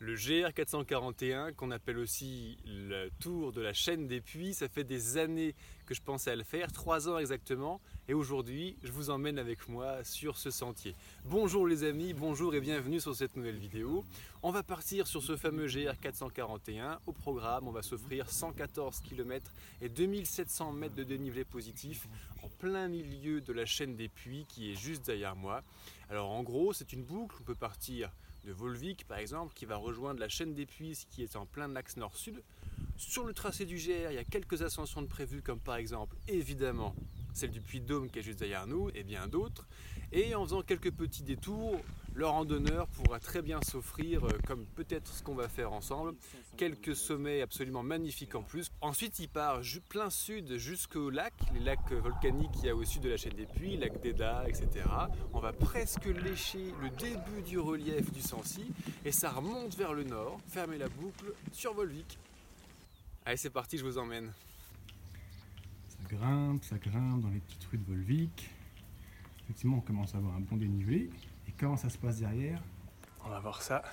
Le GR441, qu'on appelle aussi le tour de la chaîne des puits, ça fait des années que je pensais à le faire, trois ans exactement, et aujourd'hui je vous emmène avec moi sur ce sentier. Bonjour les amis, bonjour et bienvenue sur cette nouvelle vidéo. On va partir sur ce fameux GR441. Au programme, on va s'offrir 114 km et 2700 mètres de dénivelé positif en plein milieu de la chaîne des puits qui est juste derrière moi. Alors en gros, c'est une boucle, on peut partir de Volvic par exemple, qui va rejoindre la chaîne des Puys qui est en plein axe nord-sud. Sur le tracé du GR, il y a quelques ascensions de prévues, comme par exemple, évidemment, celle du Puy Dôme qui est juste derrière nous, et bien d'autres. Et en faisant quelques petits détours, le randonneur pourra très bien s'offrir, euh, comme peut-être ce qu'on va faire ensemble, quelques sommets absolument magnifiques en plus. Ensuite, il part plein sud jusqu'au lac, les lacs volcaniques qu'il y a au sud de la chaîne des Puys, lac d'Eda, etc. On va presque lécher le début du relief du Sancy et ça remonte vers le nord. Fermez la boucle sur Volvic. Allez, c'est parti, je vous emmène. Ça grimpe, ça grimpe dans les petites rues de Volvic. Effectivement, on commence à avoir un bon dénivelé. Et comment ça se passe derrière? On va voir ça.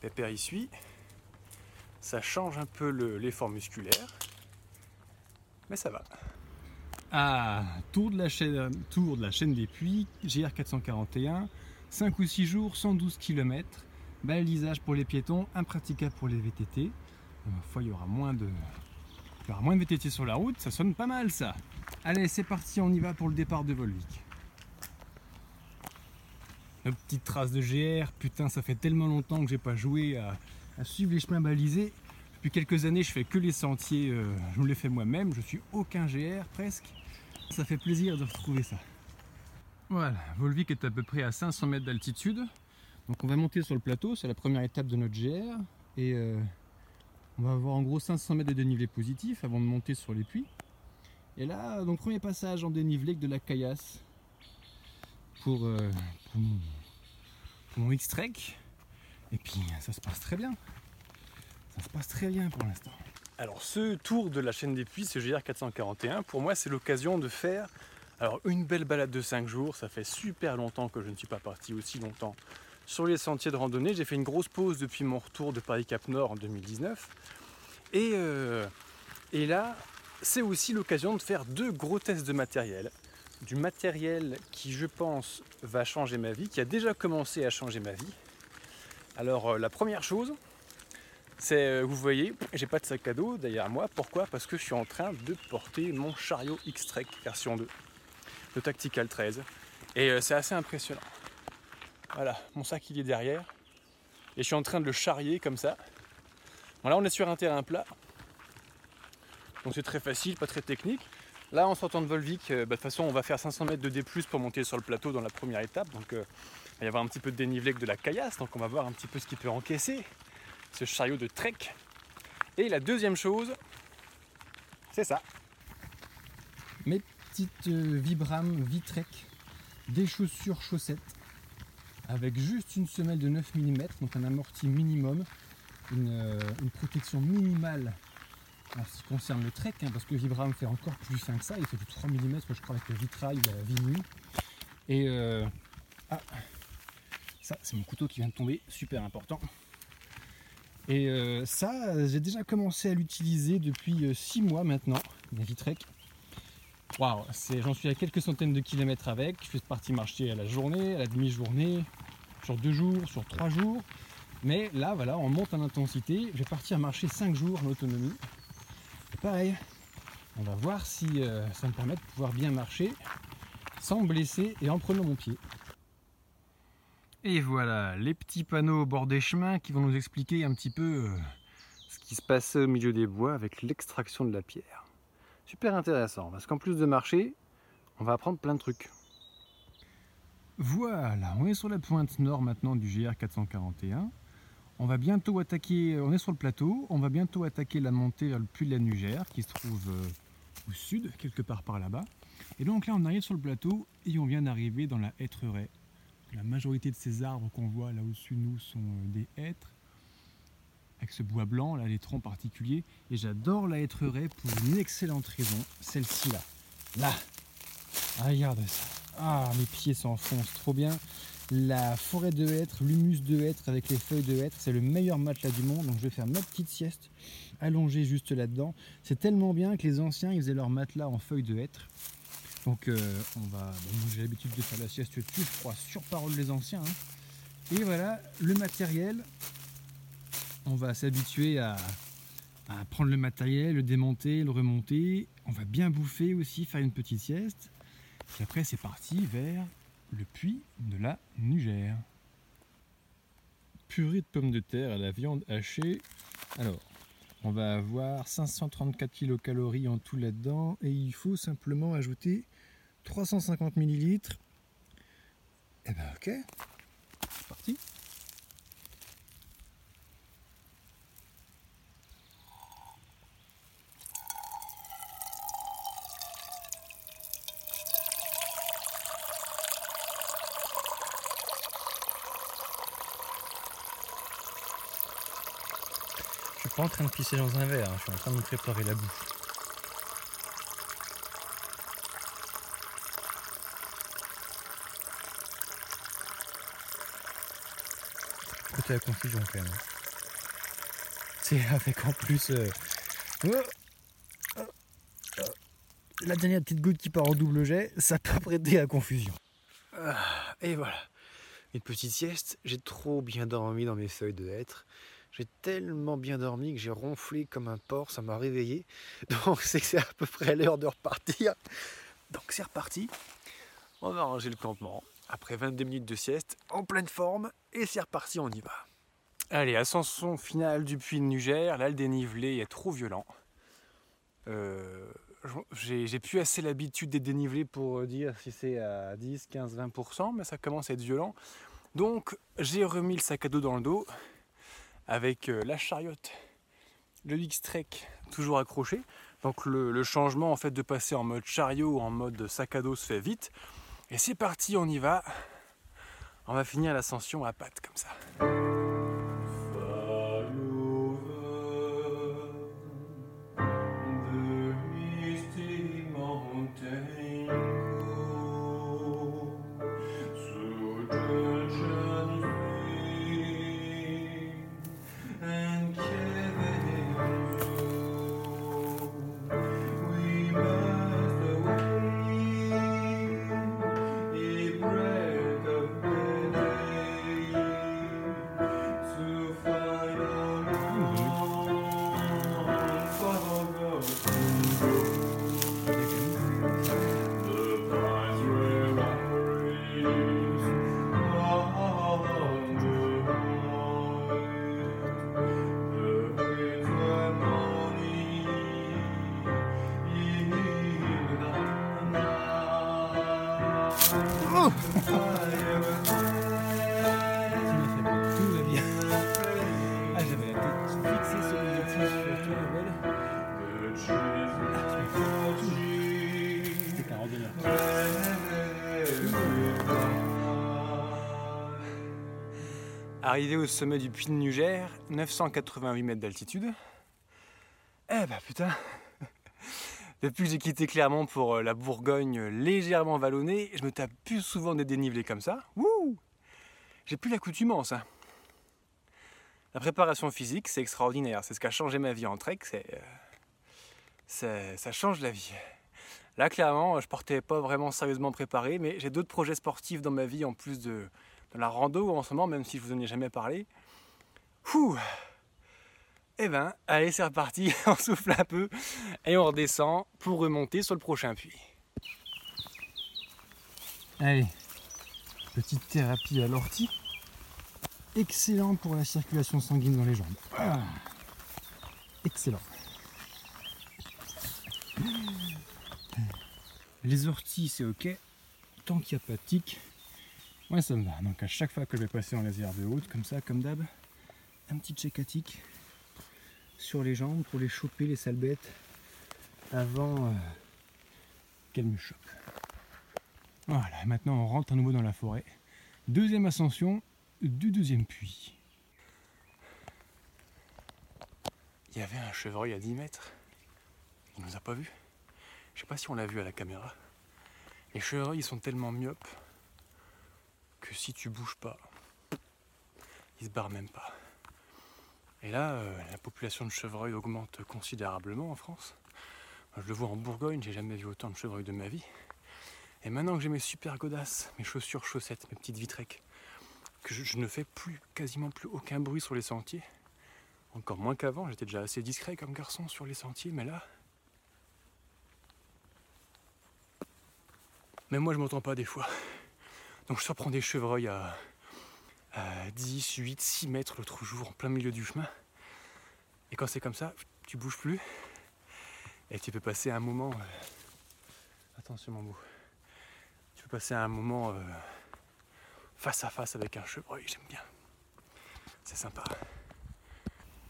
Pépère y suit. Ça change un peu l'effort musculaire. Mais ça va. Ah, tour de la chaîne, des puits, GR 441, 5 ou 6 jours, 112 km, balisage pour les piétons, impraticable pour les VTT. Une fois, il y aura moins de, il moins de VTT sur la route, ça sonne pas mal ça. Allez, c'est parti, on y va pour le départ de Volvic. Nos petites traces de GR, putain, ça fait tellement longtemps que j'ai pas joué à, suivre les chemins balisés. Depuis quelques années, je fais que les sentiers, euh, je me les fais moi-même, je suis aucun GR presque. Ça fait plaisir de retrouver ça. Voilà, Volvic est à peu près à 500 mètres d'altitude. Donc on va monter sur le plateau, c'est la première étape de notre GR. Et euh, on va avoir en gros 500 mètres de dénivelé positif avant de monter sur les puits. Et là, donc premier passage en dénivelé de la caillasse pour, euh, mon, X-Trek. Et puis ça se passe très bien. Ça se passe très bien pour l'instant. Alors ce tour de la chaîne des puits, ce GR 441, pour moi c'est l'occasion de faire alors une belle balade de 5 jours. Ça fait super longtemps que je ne suis pas parti aussi longtemps sur les sentiers de randonnée. J'ai fait une grosse pause depuis mon retour de Paris-Cap Nord en 2019. Et, euh, et là, c'est aussi l'occasion de faire deux gros tests de matériel. Du matériel qui, je pense, va changer ma vie, qui a déjà commencé à changer ma vie. Alors, euh, la première chose, c'est, euh, vous voyez, j'ai pas de sac à dos derrière moi. Pourquoi? Parce que je suis en train de porter mon chariot X-Trek version 2 de Tactical 13. Et c'est assez impressionnant. Voilà, mon sac il est derrière. Et je suis en train de le charrier comme ça. Voilà, on est sur un terrain plat. Donc c'est très facile, pas très technique. Là, en sortant de Volvic, euh, bah, de toute façon, on va faire 500 mètres de D+, pour monter sur le plateau dans la première étape. Donc euh, il va y avoir un petit peu de dénivelé que de la caillasse. Donc on va voir un petit peu ce qu'il peut encaisser, ce chariot de trek. Et la deuxième chose, c'est ça. Mes petites euh, Vibram Vitrek, des chaussures chaussettes avec juste une semelle de 9 mm, donc un amorti minimum, une, protection minimale en ce qui concerne le trek, hein, parce que Vibram fait encore plus fin que ça, il fait du 3 mm, je crois, avec le vitrail la. Et euh, ah, ça, c'est mon couteau qui vient de tomber, super important. Et euh, ça, j'ai déjà commencé à l'utiliser depuis 6 mois maintenant, la Vitrek. Waouh, j'en suis à quelques centaines de kilomètres avec. Je fais partie marcher à la journée, à la demi-journée, sur deux jours, sur trois jours. Mais là, voilà, on monte en intensité. Je vais partir marcher cinq jours en autonomie. Pareil, on va voir si euh, ça me permet de pouvoir bien marcher sans me blesser et en prenant mon pied. Et voilà, les petits panneaux au bord des chemins qui vont nous expliquer un petit peu euh, ce qui se passe au milieu des bois avec l'extraction de la pierre. Super intéressant, parce qu'en plus de marcher, on va apprendre plein de trucs. Voilà, on est sur la pointe nord maintenant du GR 441. On va bientôt attaquer, on est sur le plateau, on va bientôt attaquer la montée vers le puits de la Nugère qui se trouve euh, au sud, quelque part par là-bas. Et donc là on arrive sur le plateau et on vient d'arriver dans la hêtreraie. La majorité de ces arbres qu'on voit là au-dessus de nous sont euh, des hêtres avec ce bois blanc, là, les troncs particuliers. Et j'adore la hêtreraie pour une excellente raison, celle-ci là. Là, ah, regarde ça. Ah, mes pieds s'enfoncent trop bien. La forêt de hêtre, l'humus de hêtre avec les feuilles de hêtre. C'est le meilleur matelas du monde. Donc je vais faire ma petite sieste allongée juste là-dedans. C'est tellement bien que les anciens, ils faisaient leur matelas en feuilles de hêtre. Donc euh, on va. j'ai l'habitude de faire la sieste dessus, je crois sur parole les anciens. hein. Et voilà, le matériel. On va s'habituer à, à prendre le matériel, le démonter, le remonter. On va bien bouffer aussi, faire une petite sieste. Puis après, c'est parti vers le puits de la Nugère. Purée de pommes de terre à la viande hachée. Alors, on va avoir 534 kilocalories en tout là-dedans et il faut simplement ajouter 350 millilitres. Et ben ok, c'est parti. En train de pisser dans un verre, hein, je suis en train de me préparer la bouffe. Côté la confusion quand même. hein. C'est avec en plus euh, oh, oh, la dernière petite goutte qui part en double jet, ça peut prêter à confusion. Ah, et voilà, une petite sieste. J'ai trop bien dormi dans mes feuilles de hêtre. J'ai tellement bien dormi que j'ai ronflé comme un porc, ça m'a réveillé. Donc c'est à peu près l'heure de repartir. Donc c'est reparti. On va ranger le campement. Après 22 minutes de sieste, en pleine forme, et c'est reparti, on y va. Allez, ascension finale du puits de Nugère. Là, le dénivelé est trop violent. Euh, j'ai j'ai plus assez l'habitude des dénivelés pour dire si c'est à 10, 15, 20%, mais ça commence à être violent. Donc j'ai remis le sac à dos dans le dos avec euh, la chariote, le X-Trek toujours accroché. Donc le, changement en fait de passer en mode chariot ou en mode sac à dos se fait vite. Et c'est parti, on y va. On va finir l'ascension à pattes comme ça. Arrivé au sommet du puits de Nugère, 988 mètres d'altitude. Eh bah putain Depuis que j'ai quitté Clermont pour euh, la Bourgogne légèrement vallonnée, je me tape plus souvent des dénivelés comme ça. Wouh J'ai plus l'accoutumance. hein. La préparation physique, c'est extraordinaire. C'est ce qui a changé ma vie en trek. Euh, c'est- ça change la vie. Là, clairement, je portais pas vraiment sérieusement préparé, mais j'ai d'autres projets sportifs dans ma vie en plus de, de la rando en ce moment, même si je vous en ai jamais parlé. Ouh Eh ben, allez, c'est reparti. On souffle un peu et on redescend pour remonter sur le prochain puits. Allez, petite thérapie à l'ortie. Excellent pour la circulation sanguine dans les jambes. Ah. Excellent. Les orties, c'est ok. Tant qu'il n'y a pas de tic, moi ça me va. Donc à chaque fois que je vais passer en laser de haute, comme ça, comme d'hab, un petit check à tic sur les jambes pour les choper, les sales bêtes, avant euh, qu'elles me chopent. Voilà, maintenant on rentre à nouveau dans la forêt. Deuxième ascension du deuxième puits. Il y avait un chevreuil à 10 mètres. Il nous a pas vus. Je sais pas si on l'a vu à la caméra. Les chevreuils ils sont tellement myopes. Que si tu bouges pas, il se barre même pas. Et là, euh, la population de chevreuils augmente considérablement en France. je le vois en Bourgogne, j'ai jamais vu autant de chevreuils de ma vie. Et maintenant que j'ai mes super godasses, mes chaussures, chaussettes, mes petites vitrecs, que je, ne fais plus, quasiment plus aucun bruit sur les sentiers, encore moins qu'avant, j'étais déjà assez discret comme garçon sur les sentiers, mais là. Même moi je m'entends pas des fois. Donc je surprends des chevreuils à, 10, 8, 6 mètres l'autre jour en plein milieu du chemin. Et quand c'est comme ça, tu bouges plus. Et tu peux passer un moment. Euh, attention mon mot. Tu peux passer un moment euh, face à face avec un chevreuil, j'aime bien. C'est sympa.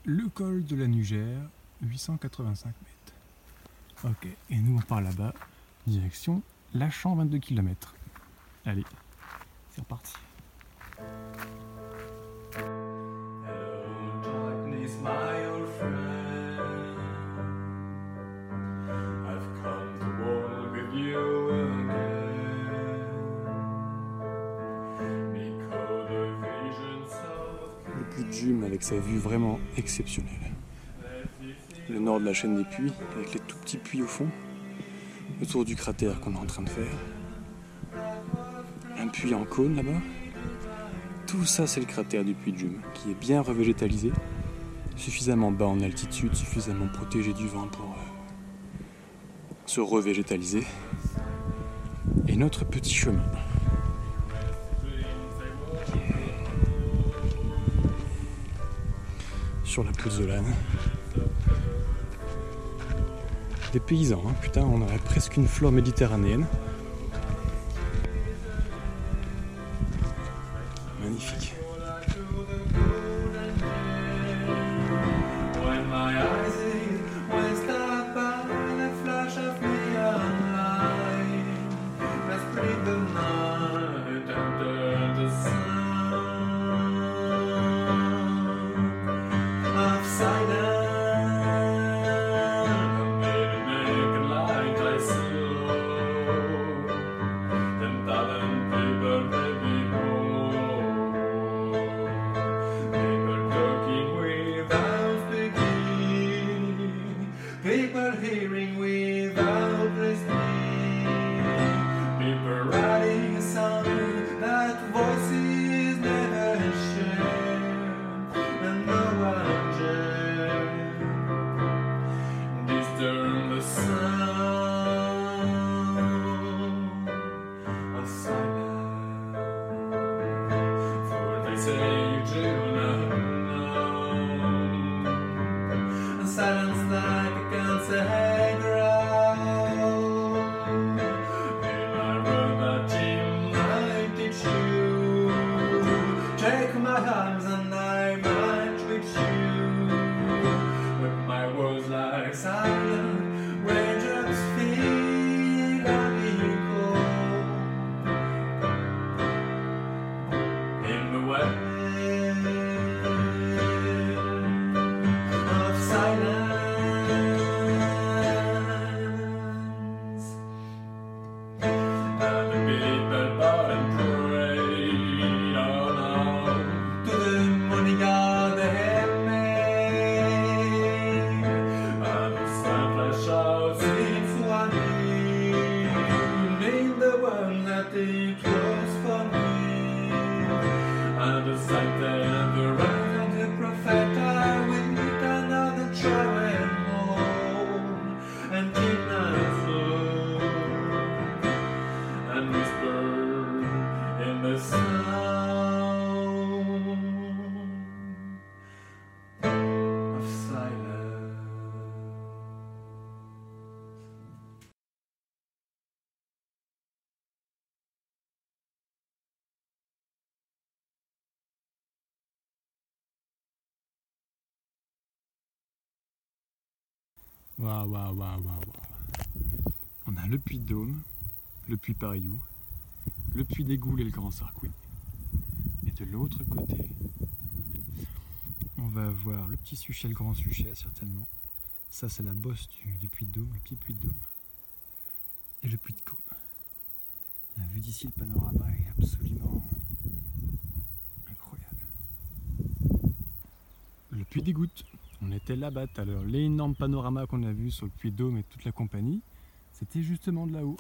Le col de la Nugère, 885 mètres. Ok, et nous on part là-bas, direction Lachan, 22 km. Allez, c'est reparti. avec sa vue vraiment exceptionnelle. Le nord de la chaîne des puits, avec les tout petits puits au fond, autour du cratère qu'on est en train de faire. Puits en cône là-bas. Tout ça, c'est le cratère du puits de Jume, qui est bien revégétalisé, suffisamment bas en altitude, suffisamment protégé du vent pour euh, se revégétaliser. Et notre petit chemin. sur la Pouzzolane. Des paysans, hein. putain, on aurait presque une flore méditerranéenne. hearing without. Waouh, waouh, waouh, waouh. On a le Puy de Dôme, le puits Pariou, le puits Goules et le Grand Sarcouy. Et de l'autre côté, on va avoir le petit Suchet, le Grand Suchet, certainement. Ça, c'est la bosse du, du puits de Dôme, le petit puits de Dôme. Et le puits de Côme. La vue d'ici, le panorama est absolument incroyable. Le puits des gouttes. On était là-bas tout à l'heure. L'énorme panorama qu'on a vu sur le puits Dôme et toute la compagnie, c'était justement de là-haut.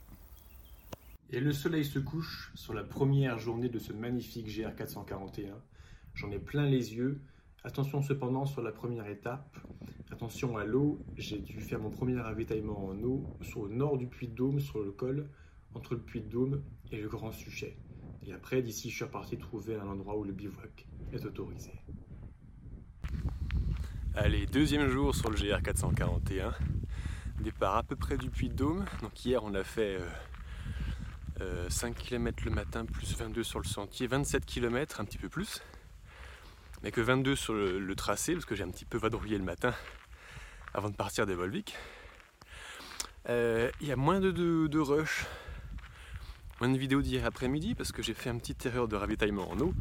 Et le soleil se couche sur la première journée de ce magnifique GR441. J'en ai plein les yeux. Attention cependant sur la première étape. Attention à l'eau. J'ai dû faire mon premier ravitaillement en eau sur le nord du Puy de Dôme, sur le col, entre le Puy de Dôme et le Grand Suchet. Et après, d'ici, je suis reparti trouver un endroit où le bivouac est autorisé. Allez, deuxième jour sur le GR441. Départ à peu près du Puy de Dôme. Donc hier, on a fait 5 euh, km le matin, plus 22 sur le sentier, 27 km, un petit peu plus. Mais que 22 sur le, tracé, parce que j'ai un petit peu vadrouillé le matin avant de partir des Volvic. Euh, il y a moins de, de, rush, moins de vidéos d'hier après-midi, parce que j'ai fait un petit erreur de ravitaillement en eau.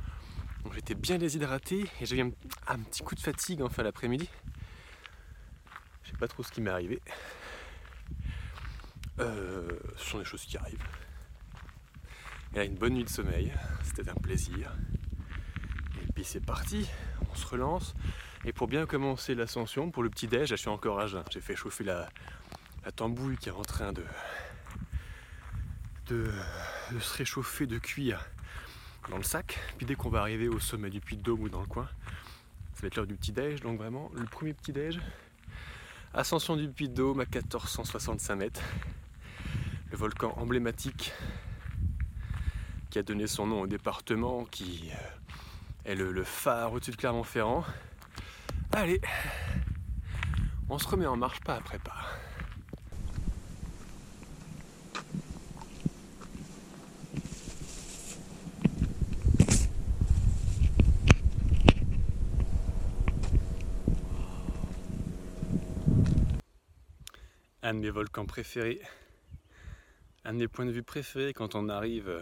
Donc j'étais bien déshydraté et j'ai eu un, petit coup de fatigue en fin d'après-midi. Je sais pas trop ce qui m'est arrivé. Euh, ce sont des choses qui arrivent. Et a une bonne nuit de sommeil, c'était un plaisir. Et puis c'est parti, on se relance. Et pour bien commencer l'ascension, pour le petit déj, je suis encore à jeun. J'ai fait chauffer la, tambouille qui est en train de, de, se réchauffer, de cuire dans le sac. Puis dès qu'on va arriver au sommet du puits de Dôme ou dans le coin, ça va être l'heure du petit déj. Donc vraiment, le premier petit déj, ascension du puits de Dôme à 1465 mètres. Le volcan emblématique qui a donné son nom au département, qui euh, est le, phare au-dessus de Clermont-Ferrand. Allez, on se remet en marche pas après pas. Un de mes volcans préférés, un de mes points de vue préférés quand on arrive euh,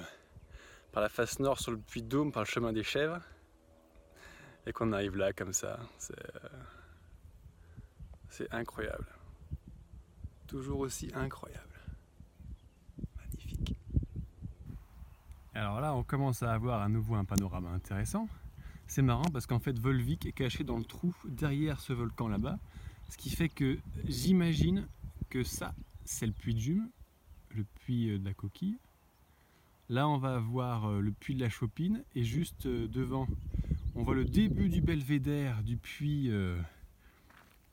par la face nord sur le puits de Dôme, par le chemin des chèvres, et qu'on arrive là comme ça. C'est incroyable. Toujours aussi incroyable. Magnifique. Alors là, on commence à avoir à nouveau un panorama intéressant. C'est marrant parce qu'en fait, Volvic est caché dans le trou derrière ce volcan là-bas. Ce qui fait que j'imagine que ça, c'est le puits de Jume, le puits euh, de la coquille. Là, on va voir euh, le puits de la Chopine et juste euh, devant, on voit le début du belvédère du puits,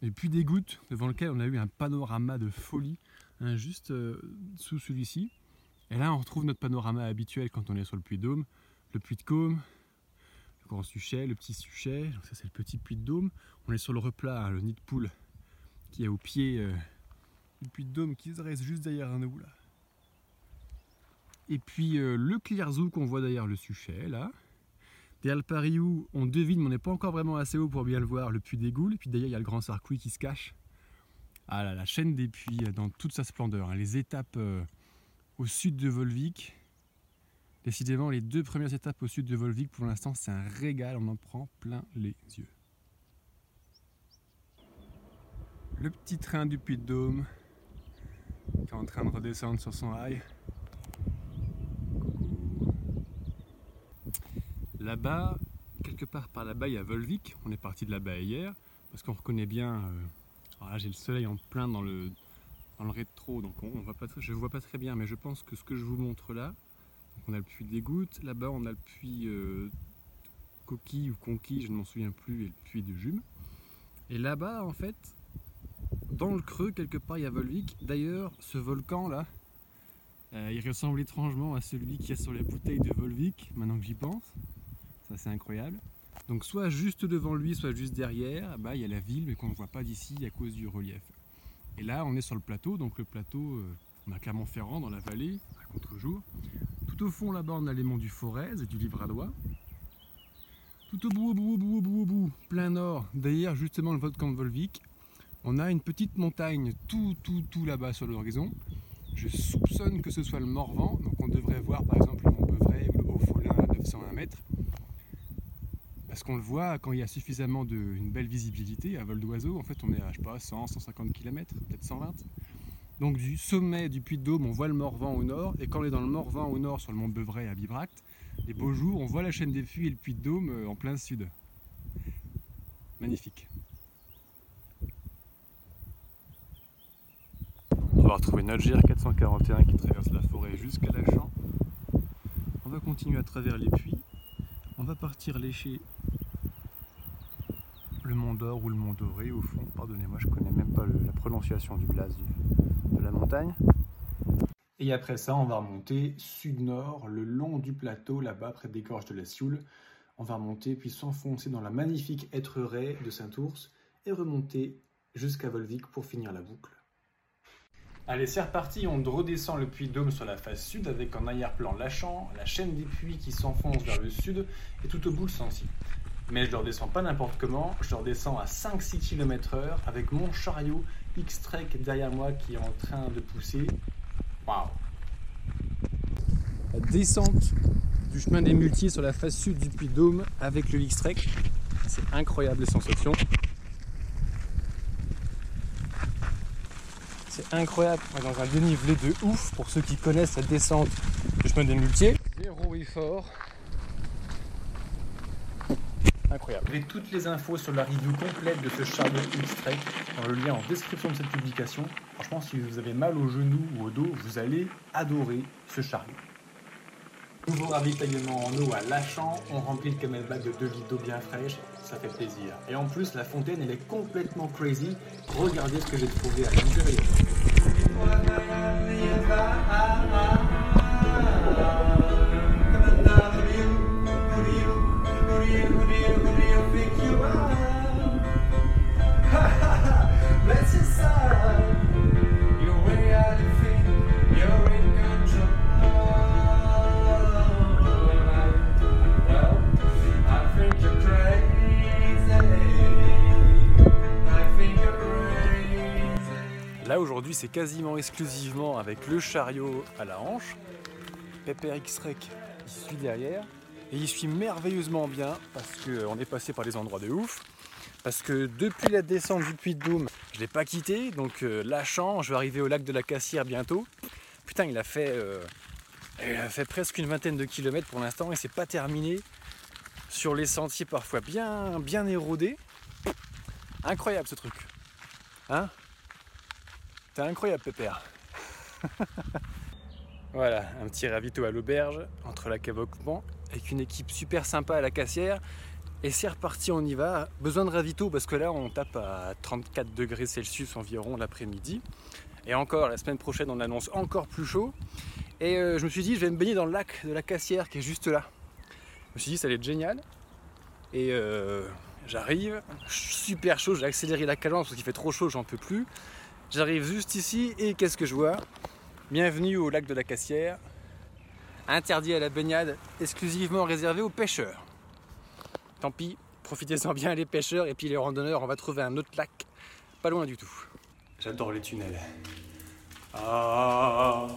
du des Gouttes, devant lequel on a eu un panorama de folie, hein, juste sous celui-ci. Et là, on retrouve notre panorama habituel quand on est sur le puits de Dôme, le puits de Côme, le grand Suchet, le petit Suchet. Ça, c'est le petit puits de Dôme. On est sur le replat, le nid de poule, qui est au pied puits de Dôme, qui se dresse juste derrière nous là. Et puis le Clearzou qu'on voit derrière le Suchet, là. Derrière le Pariou, on devine, mais on n'est pas encore vraiment assez haut pour bien le voir, le puits des Goules. Et puis derrière, il y a le Grand Sarcouille qui se cache. Ah là, la chaîne des puits euh, dans toute sa splendeur. Hein. Les étapes euh, au sud de Volvic. Décidément, les deux premières étapes au sud de Volvic, pour l'instant, c'est un régal. On en prend plein les yeux. Le petit train du Puy de Dôme qui est en train de redescendre sur son rail. Là-bas, quelque part par là-bas, il y a Volvic. On est parti de là-bas hier parce qu'on reconnaît bien. Euh, alors là, j'ai le soleil en plein dans le, dans le rétro, donc on, voit pas je ne vois pas très bien, mais je pense que ce que je vous montre là, on a le puits des gouttes, là-bas on a le puits euh, Coquille ou Conquille, je ne m'en souviens plus, et le puits de Jume. Et là-bas, en fait, dans le creux, quelque part, il y a Volvic. D'ailleurs, ce volcan là, euh, il ressemble étrangement à celui qui est sur les bouteilles de Volvic, maintenant que j'y pense. Ça c'est incroyable. Donc soit juste devant lui, soit juste derrière, bah, il y a la ville mais qu'on ne voit pas d'ici à cause du relief. Et là on est sur le plateau, donc le plateau, euh, on a Clermont-Ferrand dans la vallée, à contre-jour. Tout au fond là-bas on a les monts du Forez et du Livradois. Tout au bout, au bout, au bout, au bout, au bout, plein nord, derrière justement le volcan de Volvic, on a une petite montagne tout, tout, tout là-bas sur l'horizon. Je soupçonne que ce soit le Morvan, donc on devrait voir par exemple le Mont Beuvray ou le Haut-Folin à 901 mètres. Parce qu'on le voit quand il y a suffisamment de une belle visibilité à vol d'oiseau, en fait on est à pas 100, 150 km, peut-être 120. Donc du sommet du Puy de Dôme, on voit le Morvan au nord, et quand on est dans le Morvan au nord sur le mont Beuvray à Bibracte, les beaux jours, on voit la chaîne des Puys et le Puy de Dôme euh, en plein sud. Magnifique. Va retrouver notre GR441 qui traverse la forêt jusqu'à la champ. On va continuer à travers les puits. On va partir lécher le Mont d'Or ou le Mont Doré au fond. Pardonnez-moi, je connais même pas la prononciation du blaze de la montagne. Et après ça, on va remonter sud-nord, le long du plateau, là-bas, près des gorges de la Sioule. On va remonter, puis s'enfoncer dans la magnifique Être-Ray de Saint-Ours et remonter jusqu'à Volvic pour finir la boucle. Allez, c'est reparti, on redescend le puits Dôme sur la face sud avec en arrière-plan Lachan, la chaîne des puits qui s'enfonce vers le sud et tout au bout le Sancy. Mais je ne redescends pas n'importe comment, je redescends à 5-6 km/h avec mon chariot X-Trek derrière moi qui est en train de pousser. Waouh La descente du chemin des multis sur la face sud du puits Dôme avec le X-Trek, c'est incroyable les sensations. C'est incroyable, on est dans un dénivelé de ouf pour ceux qui connaissent cette descente du chemin des muletiers. Zéro effort. Incroyable. Vous avez toutes les infos sur la review complète de ce chariot X-Trek dans le lien en description de cette publication. Franchement, si vous avez mal au genou ou au dos, vous allez adorer ce chariot. Nouveau ravitaillement en eau à Lachan, on remplit le camelback de 2 litres d'eau bien fraîche, ça fait plaisir. Et en plus, la fontaine, elle est complètement crazy. Regardez ce que j'ai trouvé à l'intérieur. C'est quasiment exclusivement avec le chariot à la hanche. Pepper X-Rec il suit derrière. Et il suit merveilleusement bien parce qu'on est passé par des endroits de ouf. Parce que depuis la descente du Puy de Dôme, je ne l'ai pas quitté. Donc euh, lâchant, je vais arriver au lac de la Cassière bientôt. Putain, il a fait, euh, il a fait presque une vingtaine de kilomètres pour l'instant et c'est pas terminé. Sur les sentiers parfois bien, bien érodés. Incroyable ce truc. Hein? C'est incroyable, Pépère. voilà, un petit ravito à l'auberge entre la Cavoquement avec une équipe super sympa à la cassière. Et c'est reparti, on y va. Besoin de ravito parce que là, on tape à 34 degrés Celsius environ l'après-midi. Et encore, la semaine prochaine, on annonce encore plus chaud. Et euh, je me suis dit, je vais me baigner dans le lac de la Cassière qui est juste là. Je me suis dit, ça allait être génial. Et euh, j'arrive, super chaud, j'ai accéléré la cadence parce qu'il fait trop chaud, j'en peux plus. J'arrive juste ici et qu'est-ce que je vois? Bienvenue au lac de la Cassière, interdit à la baignade, exclusivement réservé aux pêcheurs. Tant pis, profitez-en bien les pêcheurs et puis les randonneurs, on va trouver un autre lac pas loin du tout. J'adore les tunnels. Ah,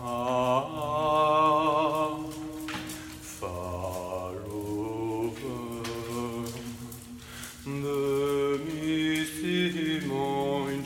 ah, ah,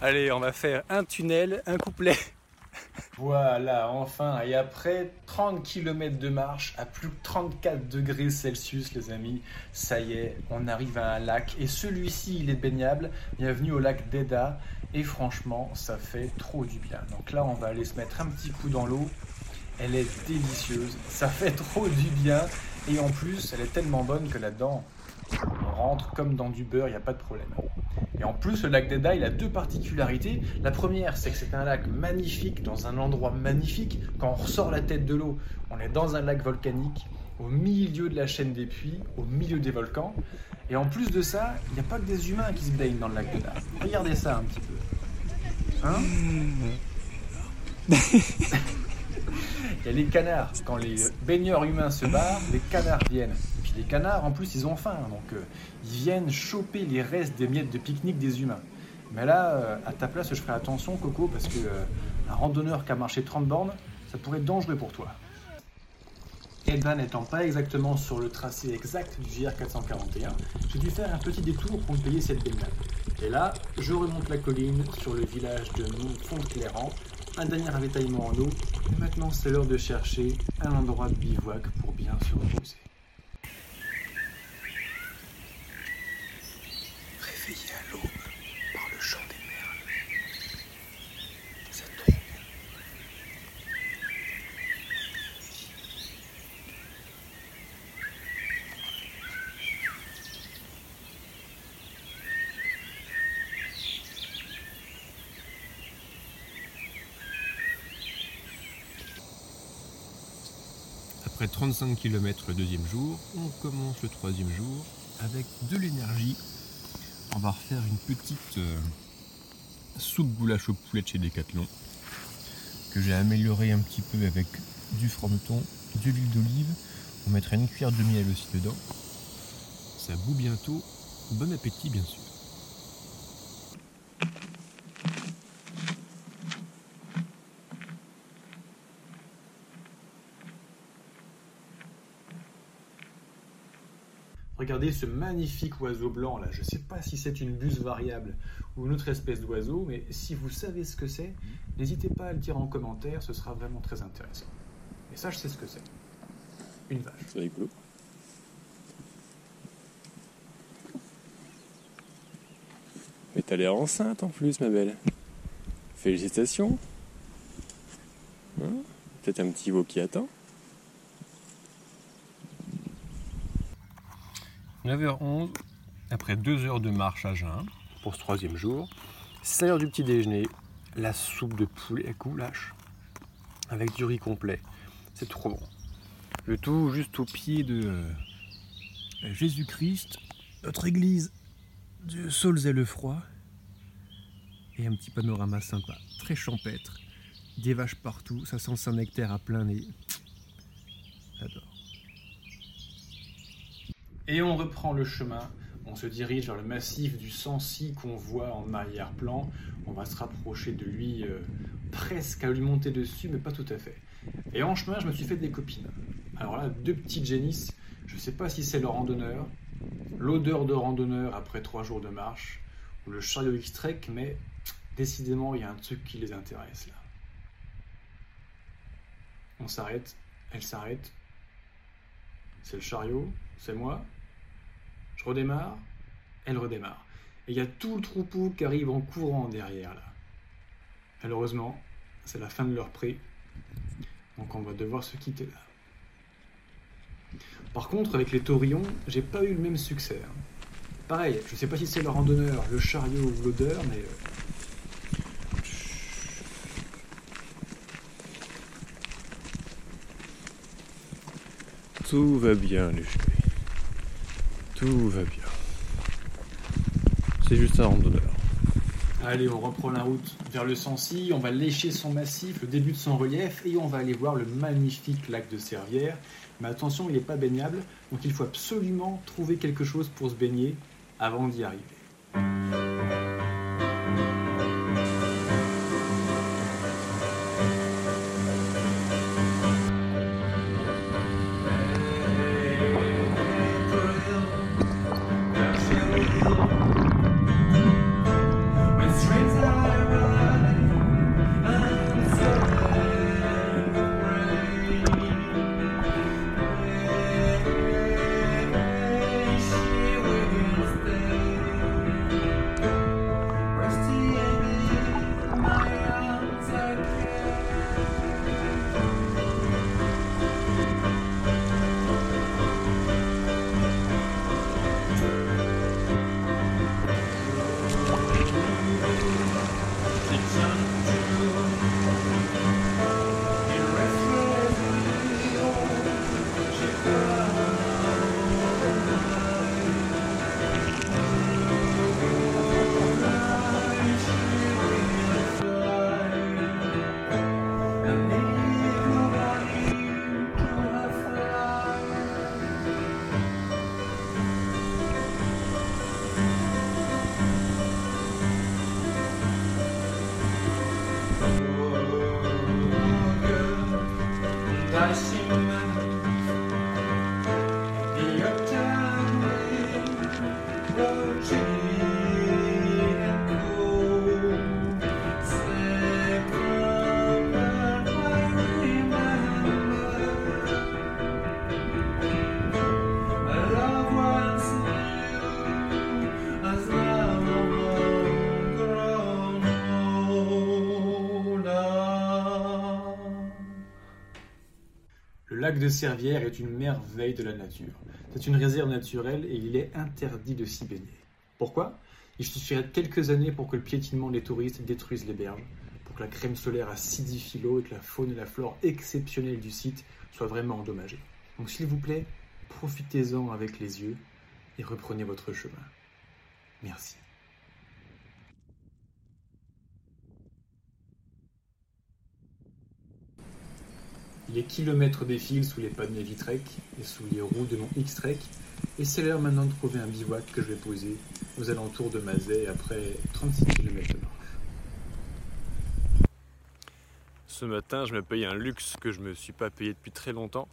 Allez, on va faire un tunnel, un couplet. Voilà, enfin, et après 30 km de marche à plus de 34 degrés Celsius, les amis, ça y est, on arrive à un lac. Et celui-ci, il est baignable. Bienvenue au lac d'Eda. Et franchement, ça fait trop du bien. Donc là, on va aller se mettre un petit coup dans l'eau. Elle est délicieuse, ça fait trop du bien. Et en plus, elle est tellement bonne que là-dedans, on rentre comme dans du beurre, il n'y a pas de problème. Et en plus, le lac d'Eda, il a deux particularités. La première, c'est que c'est un lac magnifique, dans un endroit magnifique. Quand on ressort la tête de l'eau, on est dans un lac volcanique, au milieu de la chaîne des puits, au milieu des volcans. Et en plus de ça, il n'y a pas que des humains qui se baignent dans le lac d'Eda. Regardez ça un petit peu. Hein Il y a les canards. Quand les baigneurs humains se barrent, les canards viennent. Les canards, en plus, ils ont faim, donc euh, ils viennent choper les restes des miettes de pique-nique des humains. Mais là, euh, à ta place, je ferai attention, Coco, parce que euh, un randonneur qui a marché 30 bornes, ça pourrait être dangereux pour toi. Edvan n'étant pas exactement sur le tracé exact du JR441, j'ai dû faire un petit détour pour me payer cette baignade. Et là, je remonte la colline sur le village de Montfond-Clairant, un dernier ravitaillement en eau, et maintenant c'est l'heure de chercher un endroit de bivouac pour bien se reposer. Réveillé à l'aube par le chant des merles. C'est trop bien. Après 35 km le deuxième jour, on commence le troisième jour avec de l'énergie. On va refaire une petite euh, soupe goulash au poulet de chez Decathlon que j'ai amélioré un petit peu avec du frometon, de l'huile d'olive. On mettra une cuillère de miel aussi dedans. Ça bout bientôt. Bon appétit bien sûr. Regardez ce magnifique oiseau blanc là. Je ne sais pas si c'est une buse variable ou une autre espèce d'oiseau, mais si vous savez ce que c'est, n'hésitez pas à le dire en commentaire, ce sera vraiment très intéressant. Et ça, je sais ce que c'est. Une vache. C'est rigolo. Mais t'as l'air enceinte en plus, ma belle. Félicitations. Hein? Peut-être un petit veau qui attend. 9h11, après deux heures de marche à jeun, pour ce troisième jour, c'est l'heure du petit déjeuner. La soupe de poulet à goulash, avec du riz complet. C'est trop bon. Le tout juste au pied de euh, Jésus-Christ, notre église de Saulzay-le-Froid, et un petit panorama sympa, très champêtre, des vaches partout, ça sent Saint-Nectaire à plein nez. J'adore. Et on reprend le chemin. On se dirige vers le massif du Sancy qu'on voit en arrière-plan. On va se rapprocher de lui euh, presque à lui monter dessus, mais pas tout à fait. Et en chemin, je me suis fait des copines. Alors là, deux petites génisses. Je ne sais pas si c'est le randonneur, l'odeur de randonneur après trois jours de marche, ou le chariot X-Trek, mais décidément, il y a un truc qui les intéresse là. On s'arrête, elle s'arrête. C'est le chariot, c'est moi. Je redémarre, elle redémarre. Et il y a tout le troupeau qui arrive en courant derrière là. Malheureusement, c'est la fin de leur pré. Donc on va devoir se quitter là. Par contre, avec les taurillons, j'ai pas eu le même succès. hein. Pareil, je sais pas si c'est le randonneur, le chariot ou l'odeur, mais. euh, Tout va bien, cheveux. Tout va bien. C'est juste un randonneur. Allez, on reprend la route vers le Sancy, on va lécher son massif, le début de son relief, et on va aller voir le magnifique lac de Servières. Mais attention, il n'est pas baignable, donc il faut absolument trouver quelque chose pour se baigner avant d'y arriver. Lac de Servières est une merveille de la nature. C'est une réserve naturelle et il est interdit de s'y baigner. Pourquoi? Il suffirait quelques années pour que le piétinement des touristes détruise les berges, pour que la crème solaire acidifie l'eau et que la faune et la flore exceptionnelle du site soient vraiment endommagées. Donc s'il vous plaît, profitez-en avec les yeux et reprenez votre chemin. Merci. Les kilomètres défilent sous les pas de mes Vitrek et sous les roues de mon X-Trek, et c'est l'heure maintenant de trouver un bivouac que je vais poser aux alentours de Mazet après 36 km de marche. Ce matin, je me paye un luxe que je ne me suis pas payé depuis très longtemps.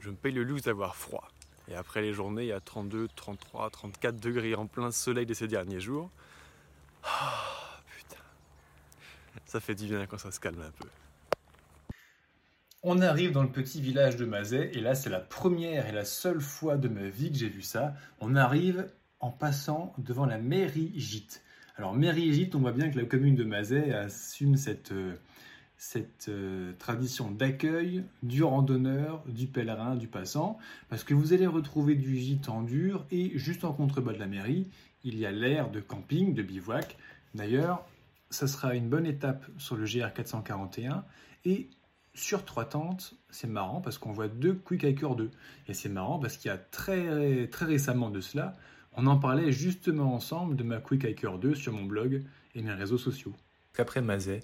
Je me paye le luxe d'avoir froid. Et après les journées à 32, 33, 34 degrés en plein soleil de ces derniers jours, ah, putain, ça fait du bien quand ça se calme un peu. On arrive dans le petit village de Mazet, et là c'est la première et la seule fois de ma vie que j'ai vu ça. On arrive en passant devant la mairie Gite. Alors mairie Gite, on voit bien que la commune de Mazet assume cette, euh, cette euh, tradition d'accueil du randonneur, du pèlerin, du passant, parce que vous allez retrouver du gîte en dur, et juste en contrebas de la mairie, il y a l'aire de camping, de bivouac. D'ailleurs, ça sera une bonne étape sur le GR 441, et sur trois tentes, c'est marrant parce qu'on voit deux Quick Hiker 2. Et c'est marrant parce qu'il y a très, très récemment de cela, on en parlait justement ensemble de ma Quick Hiker 2 sur mon blog et mes réseaux sociaux. Après Mazet,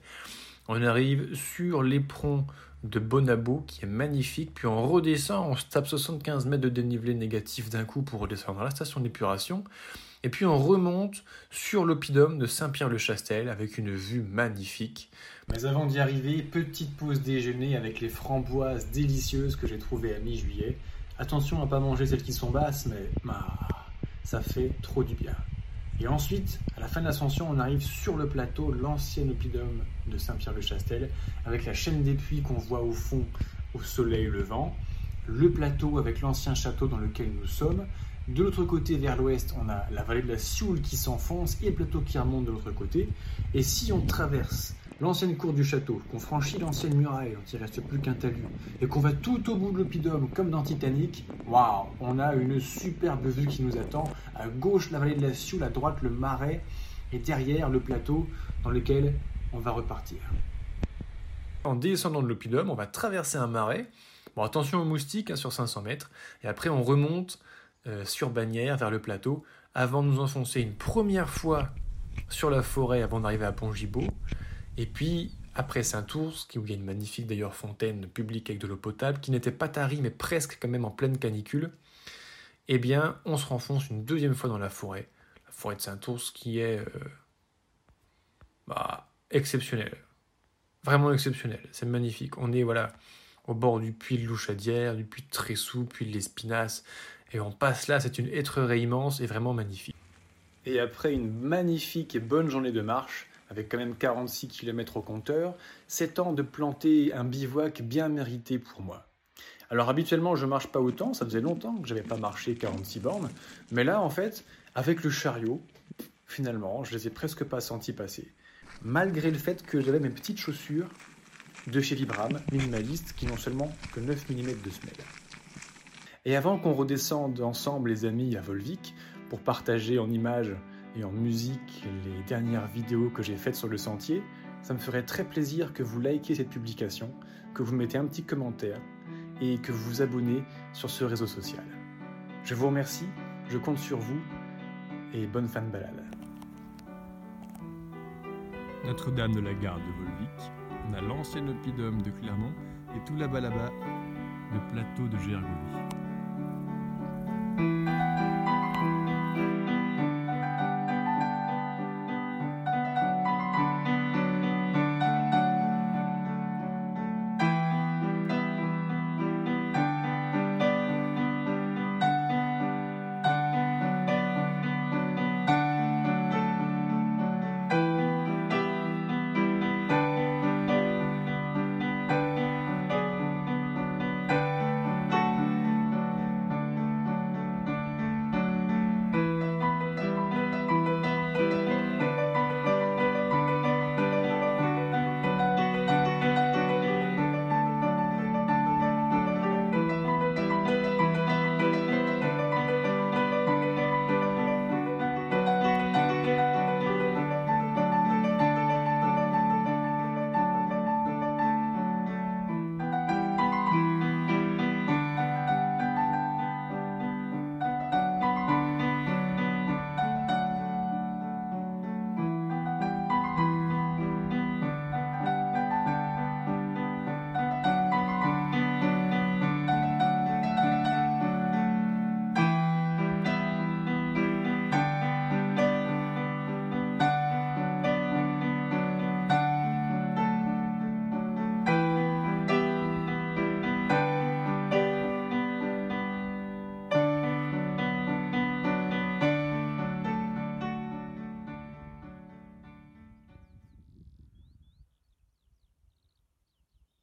on arrive sur l'éperon de Bonabo qui est magnifique, puis on redescend, on se tape 75 mètres de dénivelé négatif d'un coup pour redescendre à la station d'épuration. Et puis on remonte sur l'oppidum de Saint-Pierre-le-Chastel avec une vue magnifique. Mais avant d'y arriver, petite pause déjeuner avec les framboises délicieuses que j'ai trouvées à mi-juillet. Attention à ne pas manger celles qui sont basses, mais bah, ça fait trop du bien. Et ensuite, à la fin de l'ascension, on arrive sur le plateau, l'ancien oppidum de Saint-Pierre-le-Chastel, avec la chaîne des puits qu'on voit au fond au soleil levant, le plateau avec l'ancien château dans lequel nous sommes, de l'autre côté, vers l'ouest, on a la vallée de la Sioule qui s'enfonce et le plateau qui remonte de l'autre côté. Et si on traverse l'ancienne cour du château, qu'on franchit l'ancienne muraille, dont il reste plus qu'un talus, et qu'on va tout au bout de l'Oppidum, comme dans Titanic, waouh, on a une superbe vue qui nous attend. À gauche, la vallée de la Sioule, à droite, le marais, et derrière, le plateau dans lequel on va repartir. En descendant de l'Oppidum, on va traverser un marais. Bon, attention aux moustiques hein, sur 500 mètres. Et après, on remonte euh, sur Bagnères, vers le plateau, avant de nous enfoncer une première fois sur la forêt avant d'arriver à Pont-Gibaud. Et puis, après Saint-Ours, où il y a une magnifique d'ailleurs fontaine publique avec de l'eau potable, qui n'était pas tarie, mais presque quand même en pleine canicule, eh bien, on se renfonce une deuxième fois dans la forêt. La forêt de Saint-Ours qui est euh, bah, exceptionnelle. Vraiment exceptionnelle. C'est magnifique. On est voilà au bord du puits de Louchadière, du puits de Tressou, puits de l'Espinasse, et on passe là, c'est une étrerie immense et vraiment magnifique. Et après une magnifique et bonne journée de marche, avec quand même 46 km au compteur, c'est temps de planter un bivouac bien mérité pour moi. Alors habituellement je marche pas autant, ça faisait longtemps que j'avais pas marché 46 bornes, mais là en fait, avec le chariot, finalement, je les ai presque pas sentis passer. Malgré le fait que j'avais mes petites chaussures de chez Vibram, minimalistes, qui n'ont seulement que 9 mm de semelle. Et avant qu'on redescende ensemble, les amis, à Volvic, pour partager en images et en musique les dernières vidéos que j'ai faites sur le sentier, ça me ferait très plaisir que vous likiez cette publication, que vous mettez un petit commentaire et que vous vous abonnez sur ce réseau social. Je vous remercie, je compte sur vous et bonne fin de balade. Notre-Dame de la Garde de Volvic, on a l'ancien oppidum de Clermont et tout là-bas là-bas, le plateau de Gergovie.